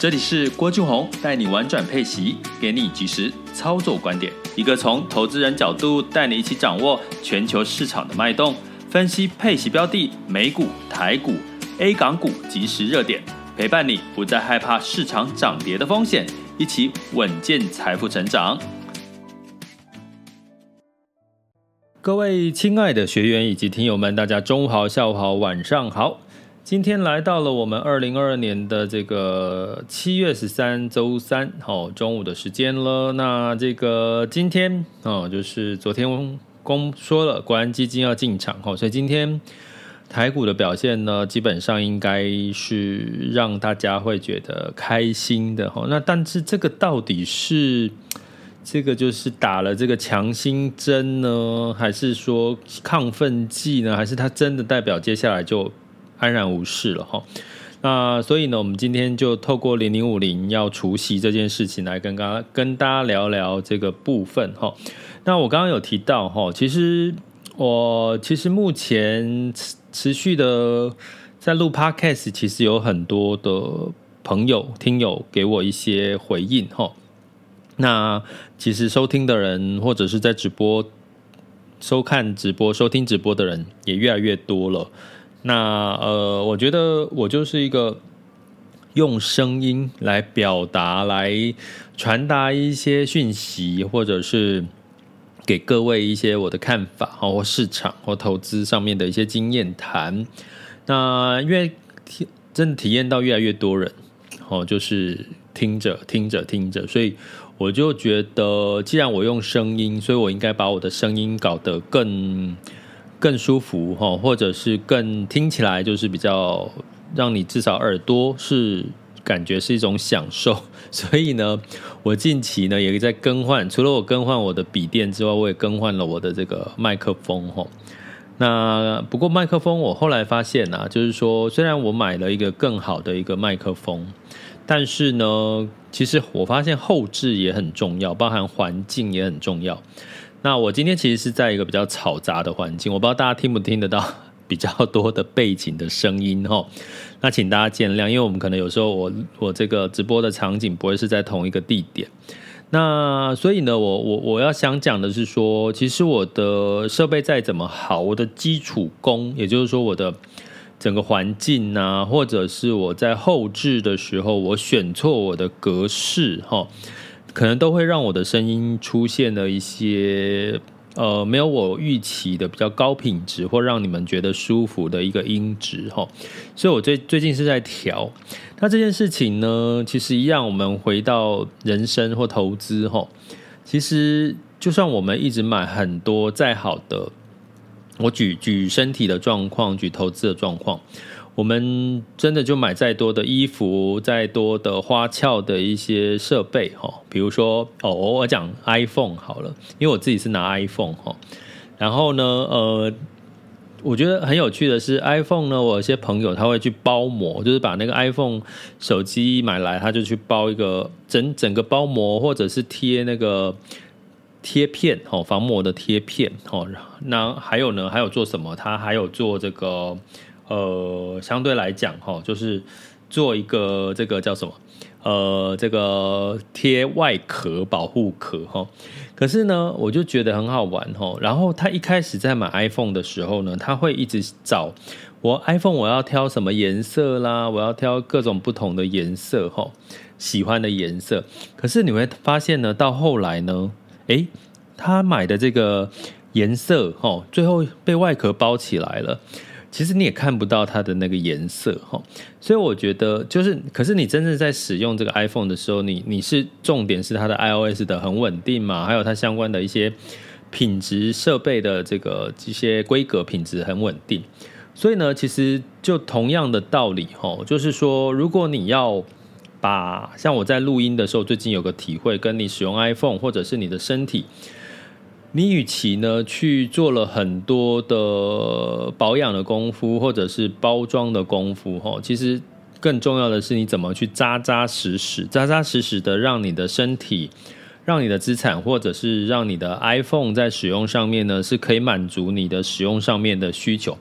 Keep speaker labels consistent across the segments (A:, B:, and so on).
A: 这里是郭俊宏带你玩转配息，给你及时操作观点，一个从投资人角度带你一起掌握全球市场的脉动，分析配息标的、美股、台股、A 港股即时热点，陪伴你不再害怕市场涨跌的风险，一起稳健财富成长。各位亲爱的学员以及听友们，大家中午好、下午好、晚上好。今天来到了我们二零二二年的这个七月十三周三，哦，中午的时间了。那这个今天哦，就是昨天公说了，国安基金要进场，哦，所以今天台股的表现呢，基本上应该是让大家会觉得开心的，哦。那但是这个到底是这个就是打了这个强心针呢，还是说亢奋剂呢？还是它真的代表接下来就安然无事了哈，那所以呢，我们今天就透过零零五零要除息这件事情来跟刚跟大家聊聊这个部分哈。那我刚刚有提到哈，其实我其实目前持续的在录 Podcast，其实有很多的朋友听友给我一些回应哈。那其实收听的人或者是在直播收看直播、收听直播的人也越来越多了。那呃，我觉得我就是一个用声音来表达、来传达一些讯息，或者是给各位一些我的看法，或市场或投资上面的一些经验谈。那因为真的体验到越来越多人，哦，就是听着听着听着，所以我就觉得，既然我用声音，所以我应该把我的声音搞得更。更舒服哈，或者是更听起来就是比较让你至少耳朵是感觉是一种享受，所以呢，我近期呢也在更换，除了我更换我的笔电之外，我也更换了我的这个麦克风哈。那不过麦克风我后来发现啊，就是说虽然我买了一个更好的一个麦克风，但是呢，其实我发现后置也很重要，包含环境也很重要。那我今天其实是在一个比较嘈杂的环境，我不知道大家听不听得到 比较多的背景的声音哈。那请大家见谅，因为我们可能有时候我我这个直播的场景不会是在同一个地点。那所以呢，我我我要想讲的是说，其实我的设备再怎么好，我的基础功，也就是说我的整个环境啊，或者是我在后置的时候，我选错我的格式哈。可能都会让我的声音出现了一些呃没有我预期的比较高品质，或让你们觉得舒服的一个音质哈。所以我最最近是在调。那这件事情呢，其实一样，我们回到人生或投资哈，其实就算我们一直买很多再好的，我举举身体的状况，举投资的状况。我们真的就买再多的衣服，再多的花俏的一些设备哈，比如说哦，我讲 iPhone 好了，因为我自己是拿 iPhone 哈。然后呢，呃，我觉得很有趣的是 iPhone 呢，我有些朋友他会去包膜，就是把那个 iPhone 手机买来，他就去包一个整整个包膜，或者是贴那个贴片哦，防膜的贴片哦。那还有呢，还有做什么？他还有做这个。呃，相对来讲，哈，就是做一个这个叫什么？呃，这个贴外壳保护壳，哈。可是呢，我就觉得很好玩，哈。然后他一开始在买 iPhone 的时候呢，他会一直找我 iPhone，我要挑什么颜色啦？我要挑各种不同的颜色，哈，喜欢的颜色。可是你会发现呢，到后来呢，诶，他买的这个颜色，哈，最后被外壳包起来了。其实你也看不到它的那个颜色哈，所以我觉得就是，可是你真正在使用这个 iPhone 的时候，你你是重点是它的 iOS 的很稳定嘛，还有它相关的一些品质设备的这个一些规格品质很稳定，所以呢，其实就同样的道理吼，就是说，如果你要把像我在录音的时候，最近有个体会，跟你使用 iPhone 或者是你的身体，你与其呢去做了很多的保养的功夫，或者是包装的功夫吼，其实更重要的是你怎么去扎扎实实、扎扎实实的让你的身体。让你的资产，或者是让你的 iPhone 在使用上面呢，是可以满足你的使用上面的需求，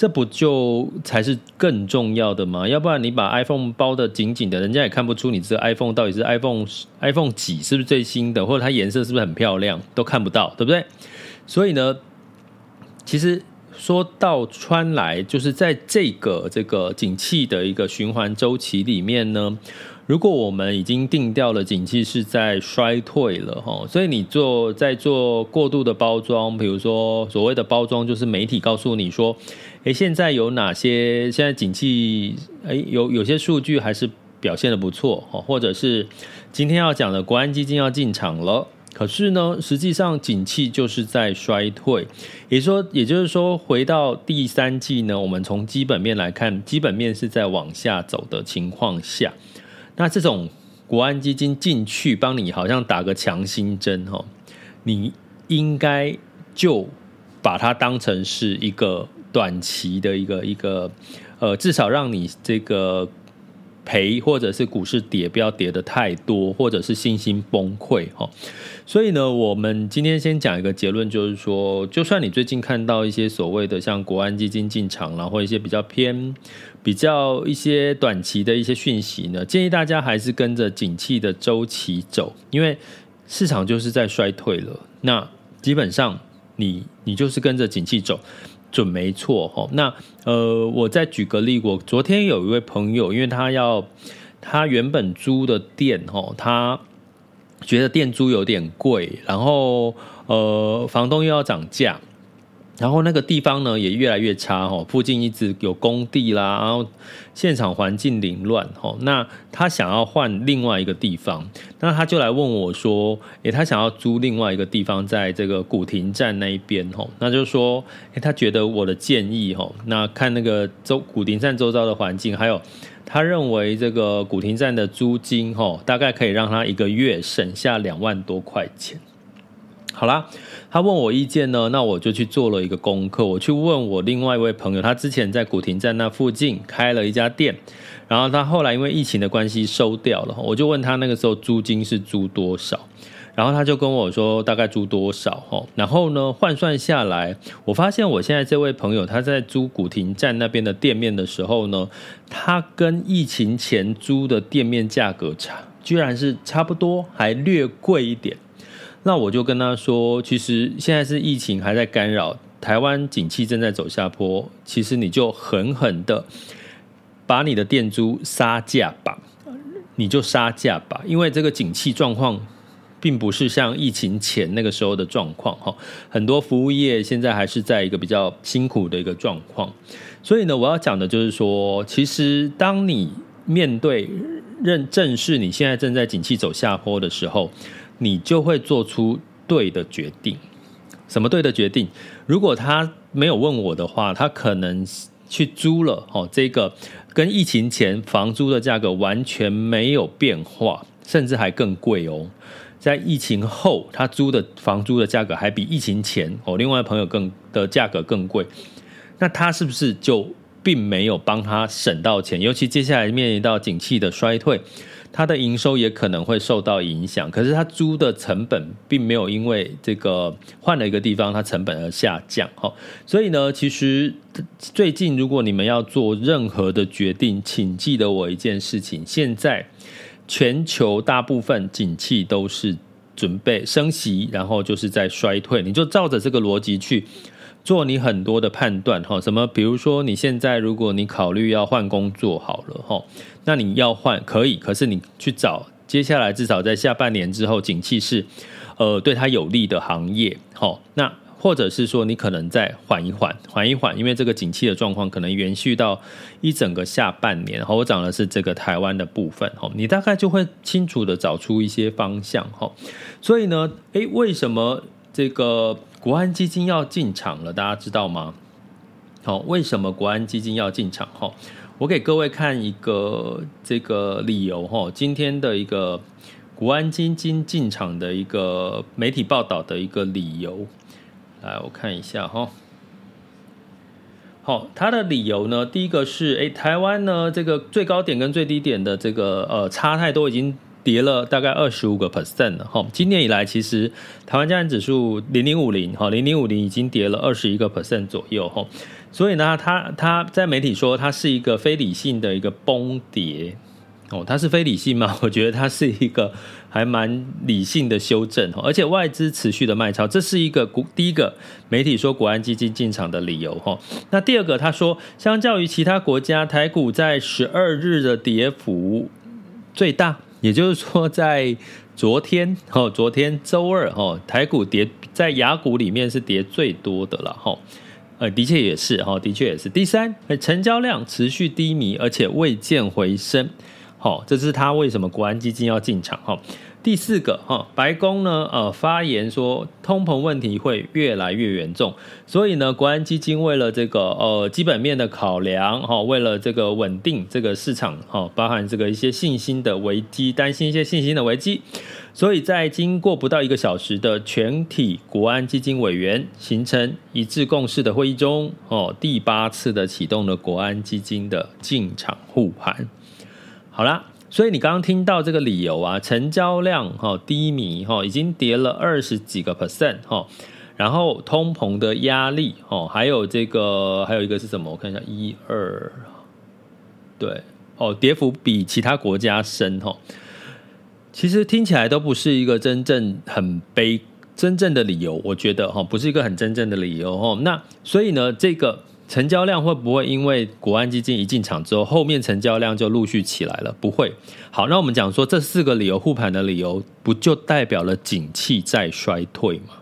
A: 这不就才是更重要的吗？要不然你把 iPhone 包得紧紧的，人家也看不出你这个 iPhone 到底是 iPhone iPhone 几，是不是最新的，或者它颜色是不是很漂亮，都看不到，对不对？所以呢，其实说到穿来，就是在这个这个景气的一个循环周期里面呢。如果我们已经定调了，景气是在衰退了哈，所以你做在做过度的包装，比如说所谓的包装，就是媒体告诉你说，诶，现在有哪些现在景气，诶，有有些数据还是表现得不错，或者是今天要讲的国安基金要进场了，可是呢，实际上景气就是在衰退，也说也就是说，回到第三季呢，我们从基本面来看，基本面是在往下走的情况下。那这种国安基金进去帮你好像打个强心针哦，你应该就把它当成是一个短期的一个一个呃，至少让你这个赔或者是股市跌不要跌得太多，或者是信心崩溃哈。所以呢，我们今天先讲一个结论，就是说，就算你最近看到一些所谓的像国安基金进场了，或一些比较偏。比较一些短期的一些讯息呢，建议大家还是跟着景气的周期走，因为市场就是在衰退了。那基本上你你就是跟着景气走，准没错哈。那呃，我再举个例，我昨天有一位朋友，因为他要他原本租的店哈，他觉得店租有点贵，然后呃，房东又要涨价。然后那个地方呢也越来越差哈，附近一直有工地啦，然后现场环境凌乱哈。那他想要换另外一个地方，那他就来问我说：“诶，他想要租另外一个地方，在这个古亭站那一边哈。”那就说：“诶，他觉得我的建议哈，那看那个周古亭站周遭的环境，还有他认为这个古亭站的租金哈，大概可以让他一个月省下两万多块钱。”好啦。他问我意见呢，那我就去做了一个功课。我去问我另外一位朋友，他之前在古亭站那附近开了一家店，然后他后来因为疫情的关系收掉了。我就问他那个时候租金是租多少，然后他就跟我说大概租多少。然后呢，换算下来，我发现我现在这位朋友他在租古亭站那边的店面的时候呢，他跟疫情前租的店面价格差，居然是差不多，还略贵一点。那我就跟他说，其实现在是疫情还在干扰，台湾景气正在走下坡，其实你就狠狠的把你的店租杀价吧，你就杀价吧，因为这个景气状况并不是像疫情前那个时候的状况哈，很多服务业现在还是在一个比较辛苦的一个状况，所以呢，我要讲的就是说，其实当你面对认正视你现在正在景气走下坡的时候。你就会做出对的决定。什么对的决定？如果他没有问我的话，他可能去租了哦，这个跟疫情前房租的价格完全没有变化，甚至还更贵哦。在疫情后，他租的房租的价格还比疫情前哦，另外朋友更的价格更贵。那他是不是就并没有帮他省到钱？尤其接下来面临到景气的衰退。它的营收也可能会受到影响，可是它租的成本并没有因为这个换了一个地方，它成本而下降哈。所以呢，其实最近如果你们要做任何的决定，请记得我一件事情：现在全球大部分景气都是准备升息，然后就是在衰退，你就照着这个逻辑去。做你很多的判断哈，什么？比如说你现在如果你考虑要换工作好了哈，那你要换可以，可是你去找接下来至少在下半年之后景气是呃对它有利的行业哈。那或者是说你可能再缓一缓，缓一缓，因为这个景气的状况可能延续到一整个下半年。哈，我讲的是这个台湾的部分哈，你大概就会清楚的找出一些方向哈。所以呢，诶，为什么这个？国安基金要进场了，大家知道吗？好，为什么国安基金要进场？哈，我给各位看一个这个理由哈，今天的一个国安基金进场的一个媒体报道的一个理由，来我看一下哈。好，它的理由呢，第一个是，哎，台湾呢这个最高点跟最低点的这个呃差太多，已经。跌了大概二十五个 percent 了哈，今年以来其实台湾加权指数零零五零哈零零五零已经跌了二十一个 percent 左右哈，所以呢，它它在媒体说它是一个非理性的一个崩跌哦，它是非理性吗？我觉得它是一个还蛮理性的修正，而且外资持续的卖超，这是一个股第一个媒体说国安基金进场的理由哈。那第二个他说，相较于其他国家，台股在十二日的跌幅最大。也就是说，在昨天哦，昨天周二哦，台股跌在雅股里面是跌最多的了哈，呃，的确也是哈，的确也是。第三，成交量持续低迷，而且未见回升，好，这是他为什么国安基金要进场哈。第四个哈，白宫呢呃发言说通膨问题会越来越严重，所以呢，国安基金为了这个呃基本面的考量哈，为了这个稳定这个市场哈，包含这个一些信心的危机，担心一些信心的危机，所以在经过不到一个小时的全体国安基金委员形成一致共识的会议中哦，第八次的启动了国安基金的进场护盘，好啦。所以你刚刚听到这个理由啊，成交量哈低迷哈，已经跌了二十几个 percent 哈，然后通膨的压力哦，还有这个还有一个是什么？我看一下一二，对哦，跌幅比其他国家深哈。其实听起来都不是一个真正很悲真正的理由，我觉得哈，不是一个很真正的理由哈。那所以呢，这个。成交量会不会因为国安基金一进场之后，后面成交量就陆续起来了？不会。好，那我们讲说这四个理由护盘的理由，不就代表了景气在衰退吗？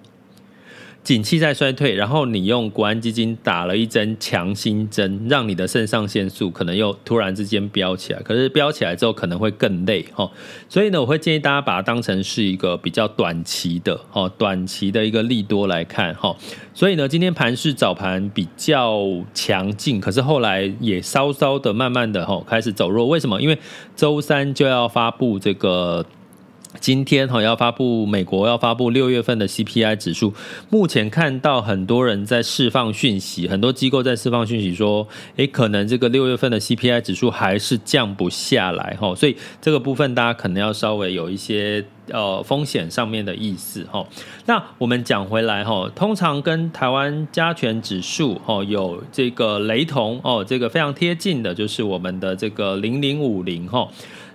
A: 景气在衰退，然后你用国安基金打了一针强心针，让你的肾上腺素可能又突然之间飙起来。可是飙起来之后可能会更累哈，所以呢，我会建议大家把它当成是一个比较短期的哈，短期的一个利多来看哈。所以呢，今天盘势早盘比较强劲，可是后来也稍稍的慢慢的哈开始走弱。为什么？因为周三就要发布这个。今天哈要发布美国要发布六月份的 CPI 指数，目前看到很多人在释放讯息，很多机构在释放讯息说，诶，可能这个六月份的 CPI 指数还是降不下来哈，所以这个部分大家可能要稍微有一些呃风险上面的意思哈。那我们讲回来哈，通常跟台湾加权指数哈有这个雷同哦，这个非常贴近的就是我们的这个零零五零哈。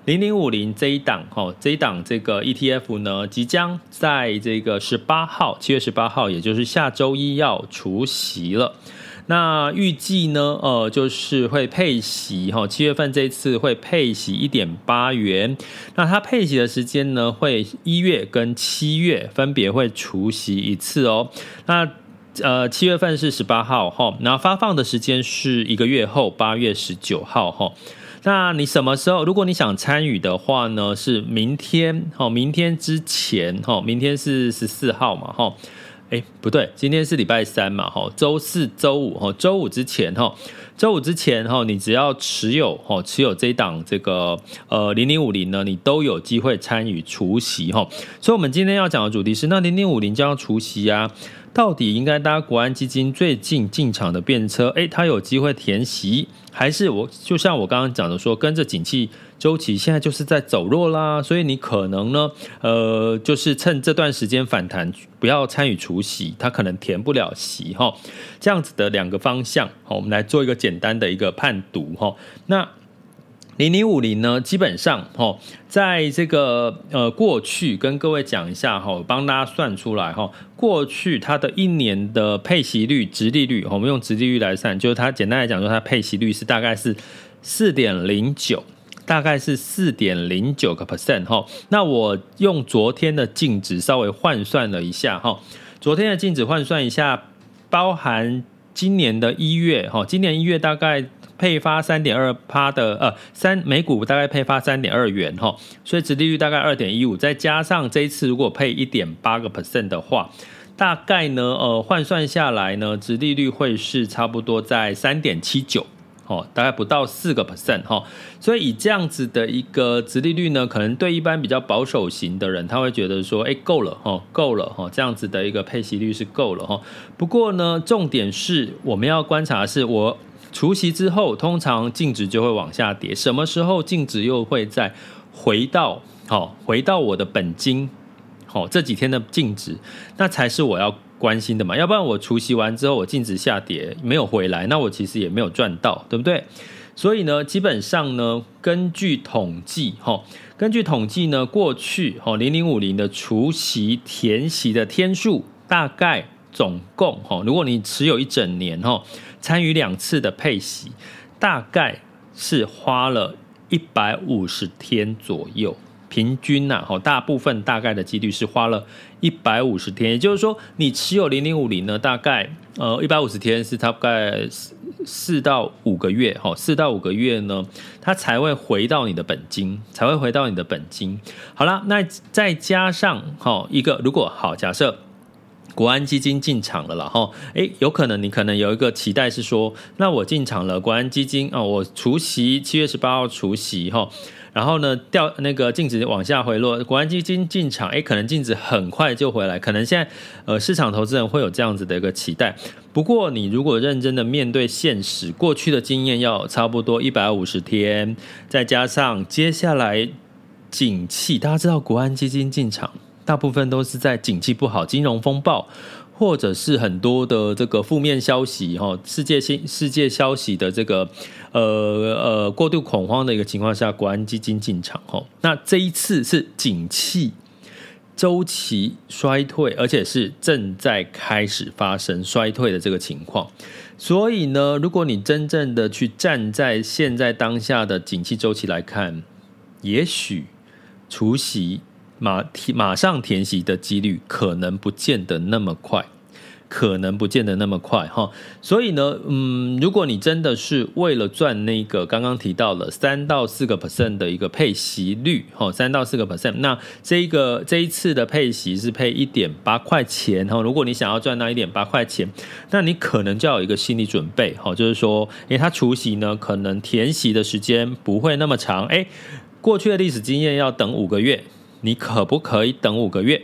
A: 零零五零这一档哈，这一档这个 ETF 呢，即将在这个十八号，七月十八号，也就是下周一要除息了。那预计呢，呃，就是会配息哈，七月份这一次会配息一点八元。那它配息的时间呢，会一月跟七月分别会除息一次哦。那呃，七月份是十八号哈，然后发放的时间是一个月后，八月十九号哈。那你什么时候？如果你想参与的话呢？是明天，哦，明天之前，哦，明天是十四号嘛，哈，哎，不对，今天是礼拜三嘛，哈，周四、周五，哈，周五之前，哈，周五之前，哈，你只要持有，哈，持有这一档这个呃零零五零呢，你都有机会参与除息，哈。所以，我们今天要讲的主题是，那零零五零将要除息啊。到底应该搭国安基金最近进场的便车？诶，它有机会填席，还是我就像我刚刚讲的说，跟着景气周期现在就是在走弱啦，所以你可能呢，呃，就是趁这段时间反弹，不要参与除席，它可能填不了席哈。这样子的两个方向，好，我们来做一个简单的一个判读哈。那。零零五零呢，基本上哈，在这个呃过去跟各位讲一下哈，帮大家算出来哈，过去它的一年的配息率、殖利率，我们用殖利率来算，就是它简单来讲，说它配息率是大概是四点零九，大概是四点零九个 percent 哈。那我用昨天的净值稍微换算了一下哈，昨天的净值换算一下，包含今年的一月哈，今年一月大概。配发三点二趴的呃三每股大概配发三点二元哈，所以殖利率大概二点一五，再加上这一次如果配一点八个 percent 的话，大概呢，呃，换算下来呢，殖利率会是差不多在三点七九。哦，大概不到四个 percent 哈，所以以这样子的一个殖利率呢，可能对一般比较保守型的人，他会觉得说，哎，够了哈，够了哈，这样子的一个配息率是够了哈。不过呢，重点是我们要观察的是，我除息之后，通常净值就会往下跌，什么时候净值又会再回到好，回到我的本金，好，这几天的净值，那才是我要。关心的嘛，要不然我除夕完之后，我净值下跌没有回来，那我其实也没有赚到，对不对？所以呢，基本上呢，根据统计，哈，根据统计呢，过去哈零零五零的除夕填息的天数，大概总共哈，如果你持有一整年哈，参与两次的配息，大概是花了一百五十天左右。平均呐，哈，大部分大概的几率是花了一百五十天，也就是说，你持有零零五零呢，大概呃一百五十天是大概四四到五个月，哈，四到五个月呢，它才会回到你的本金，才会回到你的本金。好了，那再加上哈一个，如果好假设国安基金进场了了哈，诶，有可能你可能有一个期待是说，那我进场了，国安基金啊，我除夕七月十八号除夕哈。然后呢，掉那个净值往下回落，国安基金进场，哎，可能净值很快就回来。可能现在呃，市场投资人会有这样子的一个期待。不过，你如果认真的面对现实，过去的经验要差不多一百五十天，再加上接下来景气，大家知道国安基金进场，大部分都是在景气不好、金融风暴。或者是很多的这个负面消息哈，世界新世界消息的这个呃呃过度恐慌的一个情况下，国安基金进场哈，那这一次是景气周期衰退，而且是正在开始发生衰退的这个情况，所以呢，如果你真正的去站在现在当下的景气周期来看，也许除夕。马马上填息的几率可能不见得那么快，可能不见得那么快哈。所以呢，嗯，如果你真的是为了赚那个刚刚提到了三到四个 percent 的一个配息率哈，三到四个 percent，那这一个这一次的配息是配一点八块钱哈。如果你想要赚到一点八块钱，那你可能就要有一个心理准备哈，就是说，诶，它除息呢，可能填息的时间不会那么长，诶，过去的历史经验要等五个月。你可不可以等五个月？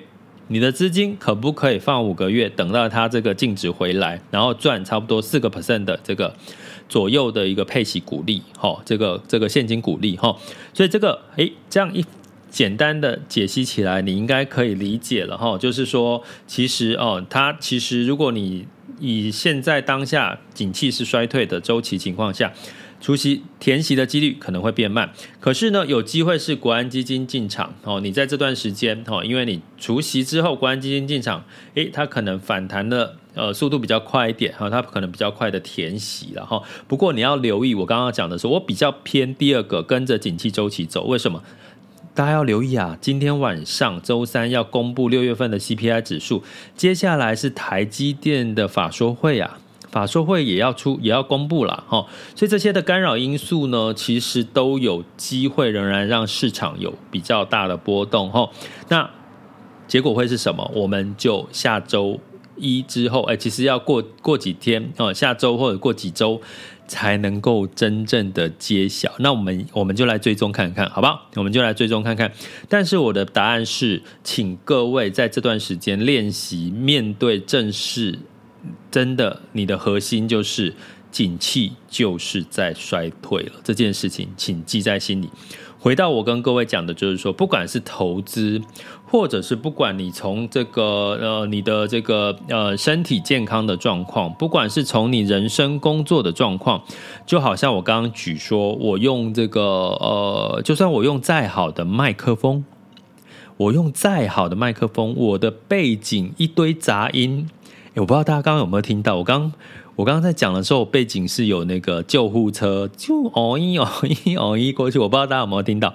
A: 你的资金可不可以放五个月，等到它这个净值回来，然后赚差不多四个 percent 的这个左右的一个配息股利？哈，这个这个现金股利哈，所以这个诶，这样一简单的解析起来，你应该可以理解了哈。就是说，其实哦，它其实如果你以现在当下景气是衰退的周期情况下。除息填息的几率可能会变慢，可是呢，有机会是国安基金进场哦。你在这段时间哦，因为你除息之后，国安基金进场，诶，它可能反弹的呃速度比较快一点哈，它可能比较快的填息了哈。不过你要留意，我刚刚讲的是，我比较偏第二个，跟着景气周期走。为什么？大家要留意啊！今天晚上周三要公布六月份的 CPI 指数，接下来是台积电的法说会啊。法说会也要出，也要公布了哈，所以这些的干扰因素呢，其实都有机会仍然让市场有比较大的波动哈。那结果会是什么？我们就下周一之后，哎，其实要过过几天哦，下周或者过几周才能够真正的揭晓。那我们我们就来追踪看看，好不好？我们就来追踪看看。但是我的答案是，请各位在这段时间练习面对正式。真的，你的核心就是景气就是在衰退了这件事情，请记在心里。回到我跟各位讲的，就是说，不管是投资，或者是不管你从这个呃你的这个呃身体健康的状况，不管是从你人生工作的状况，就好像我刚刚举说，我用这个呃，就算我用再好的麦克风，我用再好的麦克风，我的背景一堆杂音。我不知道大家刚刚有没有听到，我刚我刚刚在讲的时候，背景是有那个救护车，就哦一哦一哦一过去，我不知道大家有没有听到，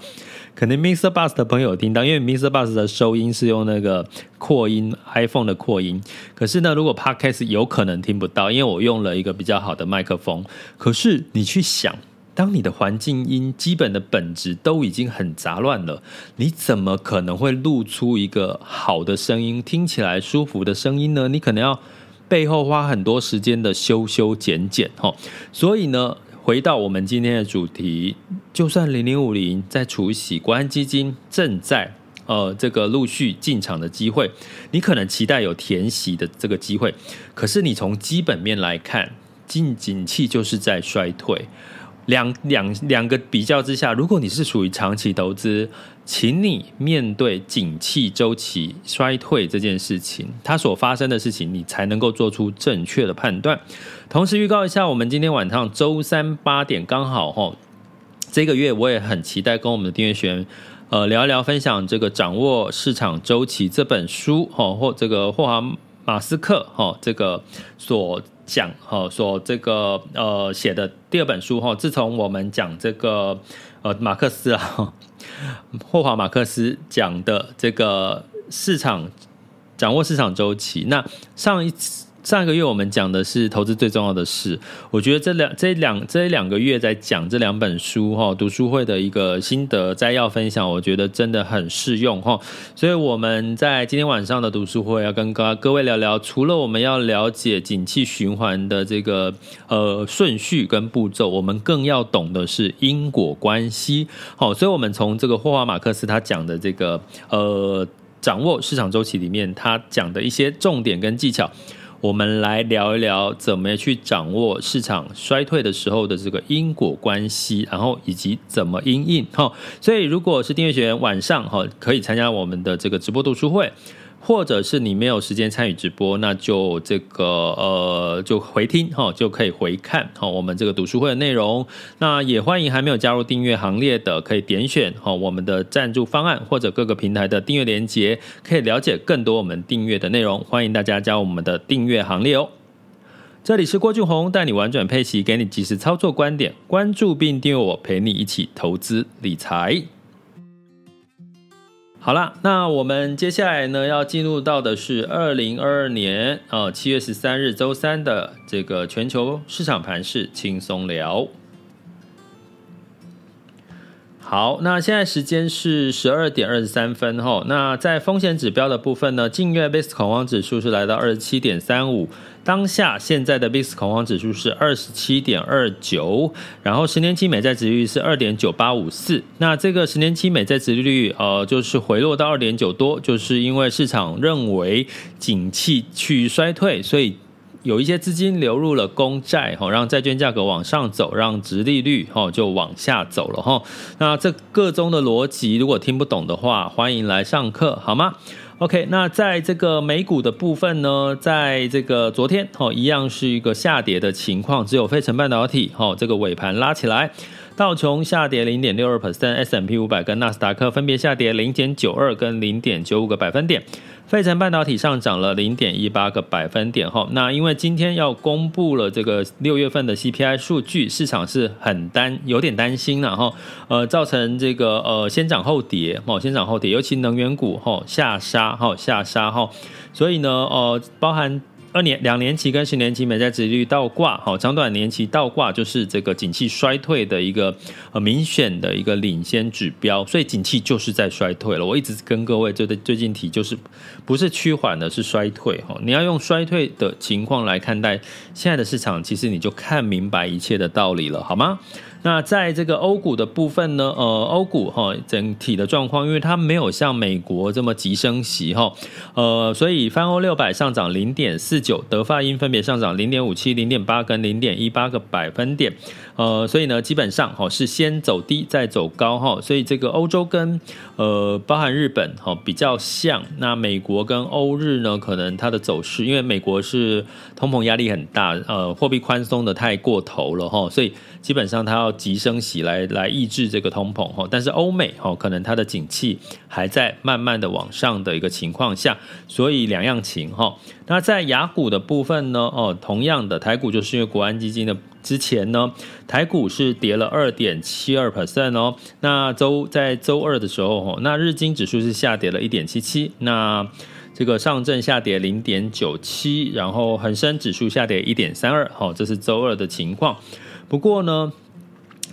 A: 可能 Mr. Bus 的朋友有听到，因为 Mr. Bus 的收音是用那个扩音 iPhone 的扩音，可是呢，如果 Podcast 有可能听不到，因为我用了一个比较好的麦克风。可是你去想，当你的环境音基本的本质都已经很杂乱了，你怎么可能会录出一个好的声音，听起来舒服的声音呢？你可能要背后花很多时间的修修剪剪，哈。所以呢，回到我们今天的主题，就算零零五零在除息，国安基金正在呃这个陆续进场的机会，你可能期待有填息的这个机会，可是你从基本面来看，经景气就是在衰退。两两两个比较之下，如果你是属于长期投资，请你面对景气周期衰退这件事情，它所发生的事情，你才能够做出正确的判断。同时预告一下，我们今天晚上周三八点刚好哈，这个月我也很期待跟我们的订阅学员呃聊一聊，分享这个掌握市场周期这本书哈，或这个霍华马斯克哈这个所。讲哈，说这个呃写的第二本书哈，自从我们讲这个呃马克思啊，霍华马克思讲的这个市场掌握市场周期，那上一次。上个月我们讲的是投资最重要的事，我觉得这两这两这两个月在讲这两本书哈，读书会的一个心得摘要分享，我觉得真的很适用哈。所以我们在今天晚上的读书会要跟各各位聊聊，除了我们要了解景气循环的这个呃顺序跟步骤，我们更要懂的是因果关系。好，所以我们从这个霍华马克思他讲的这个呃掌握市场周期里面，他讲的一些重点跟技巧。我们来聊一聊怎么去掌握市场衰退的时候的这个因果关系，然后以及怎么因应哈。所以，如果是订阅学员，晚上哈可以参加我们的这个直播读书会。或者是你没有时间参与直播，那就这个呃，就回听哈，就可以回看哈我们这个读书会的内容。那也欢迎还没有加入订阅行列的，可以点选哈我们的赞助方案或者各个平台的订阅连接，可以了解更多我们订阅的内容。欢迎大家加入我们的订阅行列哦。这里是郭俊宏，带你玩转配息，给你及时操作观点。关注并订阅我，陪你一起投资理财。好了，那我们接下来呢，要进入到的是二零二二年啊七月十三日周三的这个全球市场盘势轻松聊。好，那现在时间是十二点二十三分哈。那在风险指标的部分呢，近月 VIX 恐慌指数是来到二十七点三五。当下现在的 VIX 恐慌指数是二十七点二九，然后十年期美债殖利率是二点九八五四。那这个十年期美债殖利率呃，就是回落到二点九多，就是因为市场认为景气趋于衰退，所以有一些资金流入了公债，哈，让债券价格往上走，让殖利率哈就往下走了哈。那这个中的逻辑，如果听不懂的话，欢迎来上课，好吗？OK，那在这个美股的部分呢，在这个昨天哦，一样是一个下跌的情况，只有非成半导体哦，这个尾盘拉起来，道琼下跌零点六二 percent，S&P 五百跟纳斯达克分别下跌零点九二跟零点九五个百分点。费城半导体上涨了零点一八个百分点哈，那因为今天要公布了这个六月份的 CPI 数据，市场是很担有点担心了哈，呃，造成这个呃先涨后跌哈，先涨后跌，尤其能源股哈下杀哈下杀哈，所以呢呃包含。二年两年期跟十年期美债殖利率倒挂，好，长短年期倒挂就是这个景气衰退的一个很明显的一个领先指标，所以景气就是在衰退了。我一直跟各位最最近提，就是不是趋缓的，是衰退哈。你要用衰退的情况来看待现在的市场，其实你就看明白一切的道理了，好吗？那在这个欧股的部分呢，呃，欧股哈整体的状况，因为它没有像美国这么急升息哈，呃，所以泛欧六百上涨零点四九，德法英分别上涨零点五七、零点八跟零点一八个百分点，呃，所以呢，基本上哈是先走低再走高哈，所以这个欧洲跟呃包含日本哈比较像，那美国跟欧日呢，可能它的走势，因为美国是通膨压力很大，呃，货币宽松的太过头了哈，所以。基本上它要急升息来来抑制这个通膨哈，但是欧美哈可能它的景气还在慢慢的往上的一个情况下，所以两样情哈。那在雅股的部分呢，哦，同样的台股就是因为国安基金的之前呢，台股是跌了二点七二 percent 哦。那周在周二的时候，那日经指数是下跌了一点七七，那这个上证下跌零点九七，然后恒生指数下跌一点三二，好，这是周二的情况。不过呢，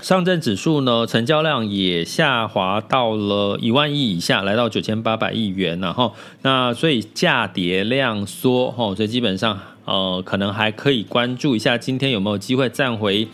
A: 上证指数呢，成交量也下滑到了一万亿以下，来到九千八百亿元，然后那所以价跌量缩，哈，所以基本上呃，可能还可以关注一下今天有没有机会站回。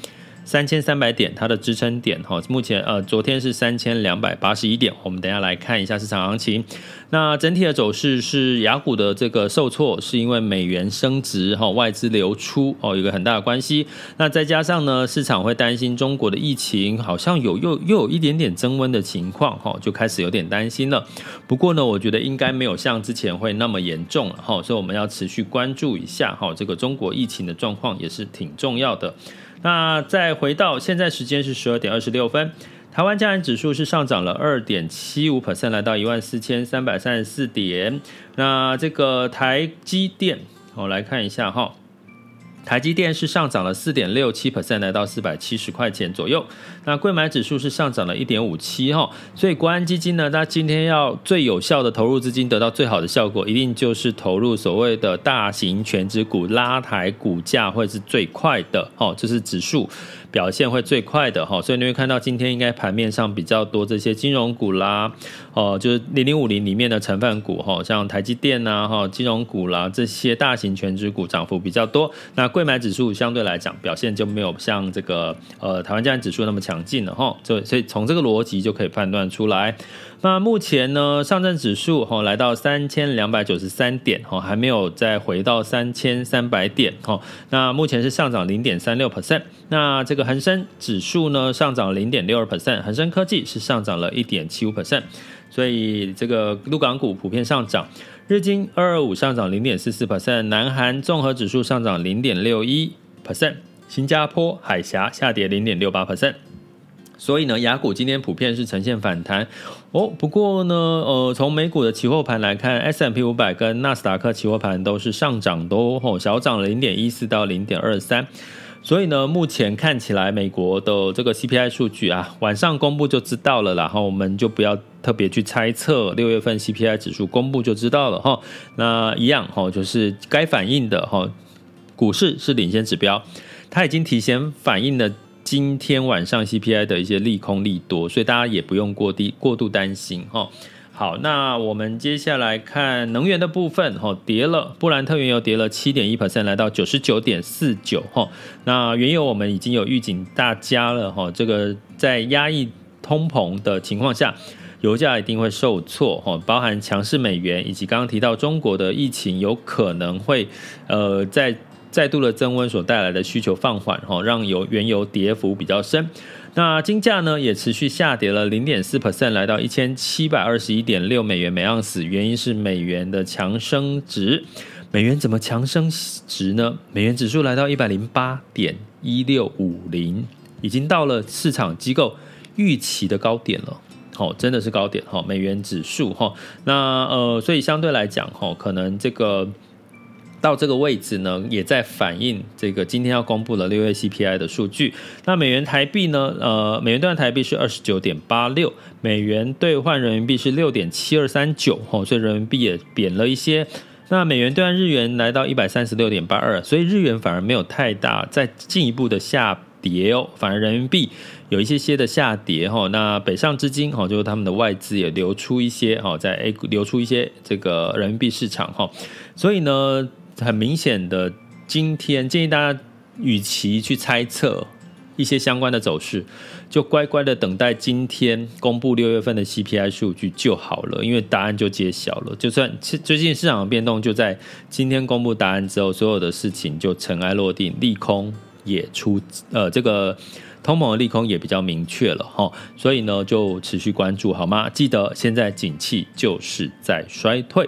A: 三千三百点，它的支撑点哈，目前呃，昨天是三千两百八十一点，我们等下来看一下市场行情。那整体的走势是雅股的这个受挫，是因为美元升值哈，外资流出哦，有个很大的关系。那再加上呢，市场会担心中国的疫情好像有又又有一点点增温的情况哈，就开始有点担心了。不过呢，我觉得应该没有像之前会那么严重了哈，所以我们要持续关注一下哈，这个中国疫情的状况也是挺重要的。那再回到现在时间是十二点二十六分，台湾加权指数是上涨了二点七五 percent，来到一万四千三百三十四点。那这个台积电，我来看一下哈。台积电是上涨了四点六七 percent，来到四百七十块钱左右。那贵买指数是上涨了一点五七哈，所以国安基金呢，它今天要最有效的投入资金，得到最好的效果，一定就是投入所谓的大型全值股，拉抬股价会是最快的哦，这是指数。表现会最快的哈，所以你会看到今天应该盘面上比较多这些金融股啦，哦，就是零零五零里面的成分股哈，像台积电呐哈，金融股啦这些大型全值股涨幅比较多。那柜买指数相对来讲表现就没有像这个呃台湾加权指数那么强劲了哈，所以所以从这个逻辑就可以判断出来。那目前呢，上证指数哈来到三千两百九十三点哈，还没有再回到三千三百点哈。那目前是上涨零点三六 percent。那这个恒生指数呢上涨零点六二 percent，恒生科技是上涨了一点七五 percent。所以这个陆港股普遍上涨，日经二二五上涨零点四四 percent，南韩综合指数上涨零点六一 percent，新加坡海峡下跌零点六八 percent。所以呢，雅股今天普遍是呈现反弹哦。不过呢，呃，从美股的期货盘来看，S M P 五百跟纳斯达克期货盘都是上涨，都吼小涨零点一四到零点二三。所以呢，目前看起来美国的这个 CPI 数据啊，晚上公布就知道了。然后我们就不要特别去猜测，六月份 CPI 指数公布就知道了哈。那一样哈，就是该反映的哈，股市是领先指标，它已经提前反映了。今天晚上 CPI 的一些利空利多，所以大家也不用过低过度担心哈。好，那我们接下来看能源的部分哈，跌了，布兰特原油跌了七点一 percent，来到九十九点四九哈。那原油我们已经有预警大家了哈，这个在压抑通膨的情况下，油价一定会受挫哈，包含强势美元以及刚刚提到中国的疫情有可能会呃在。再度的增温所带来的需求放缓，哈，让油原油跌幅比较深。那金价呢，也持续下跌了零点四 percent，来到一千七百二十一点六美元每盎司。原因是美元的强升值。美元怎么强升值呢？美元指数来到一百零八点一六五零，已经到了市场机构预期的高点了。哦，真的是高点哈，美元指数哈。那呃，所以相对来讲哈，可能这个。到这个位置呢，也在反映这个今天要公布的六月 CPI 的数据。那美元台币呢？呃，美元兑换台币是二十九点八六，美元兑换人民币是六点七二三九，吼，所以人民币也贬了一些。那美元兑换日元来到一百三十六点八二，所以日元反而没有太大再进一步的下跌哦，反而人民币有一些些的下跌哈。那北上资金哈，就是他们的外资也流出一些哈，在 A 股流出一些这个人民币市场哈，所以呢。很明显的，今天建议大家，与其去猜测一些相关的走势，就乖乖的等待今天公布六月份的 CPI 数据就好了，因为答案就揭晓了。就算最近市场的变动就在今天公布答案之后，所有的事情就尘埃落定，利空也出，呃，这个通膨的利空也比较明确了哈。所以呢，就持续关注好吗？记得现在景气就是在衰退。